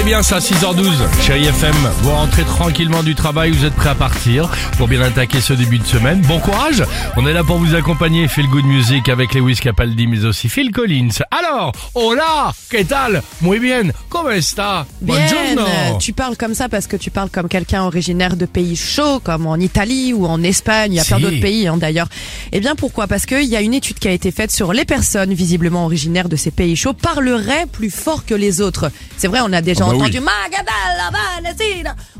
C'est bien ça, 6h12. Chérie FM, vous rentrez tranquillement du travail, vous êtes prêts à partir pour bien attaquer ce début de semaine. Bon courage On est là pour vous accompagner. Feel Good Music avec Lewis Capaldi, mais aussi Phil Collins. Alors, hola, ¿qué tal? Muy bien, ¿cómo está? Bien, Buongiorno. tu parles comme ça parce que tu parles comme quelqu'un originaire de pays chauds, comme en Italie ou en Espagne, il y a plein d'autres pays hein, d'ailleurs. Eh bien pourquoi? Parce qu'il y a une étude qui a été faite sur les personnes visiblement originaires de ces pays chauds parleraient plus fort que les autres. C'est vrai, on a déjà Ah bah entendu.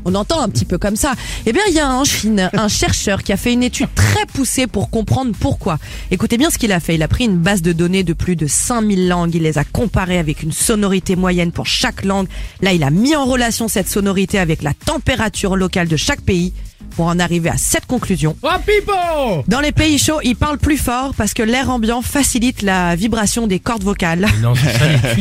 On entend un petit peu comme ça. Eh bien, il y a en Chine un chercheur qui a fait une étude très poussée pour comprendre pourquoi. Écoutez bien ce qu'il a fait. Il a pris une base de données de plus de 5000 langues. Il les a comparées avec une sonorité moyenne pour chaque langue. Là, il a mis en relation cette sonorité avec la température locale de chaque pays pour en arriver à cette conclusion. Oh, Dans les pays chauds, ils parlent plus fort parce que l'air ambiant facilite la vibration des cordes vocales. Non, ça.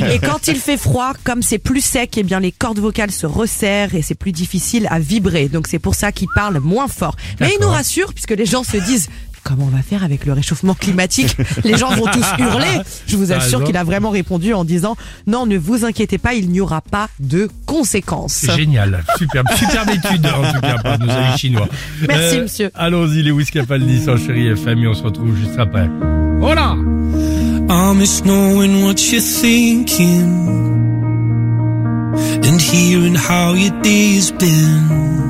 Et quand il fait froid, comme c'est plus sec, eh bien les cordes vocales se resserrent et c'est plus difficile à vibrer. Donc c'est pour ça qu'ils parlent moins fort. Mais il nous D'accord. rassure puisque les gens se disent comment on va faire avec le réchauffement climatique? Les gens vont tous hurler. Je vous assure qu'il a vraiment répondu en disant non, ne vous inquiétez pas, il n'y aura pas de conséquences. C'est génial, superbe, superbe étude en tout cas par nos amis chinois. Euh, Merci, monsieur. Allons-y, Lewis Capaldi sur Chérie FM et on se retrouve juste après. Voilà I miss knowing what you're thinking and hearing how your day's been.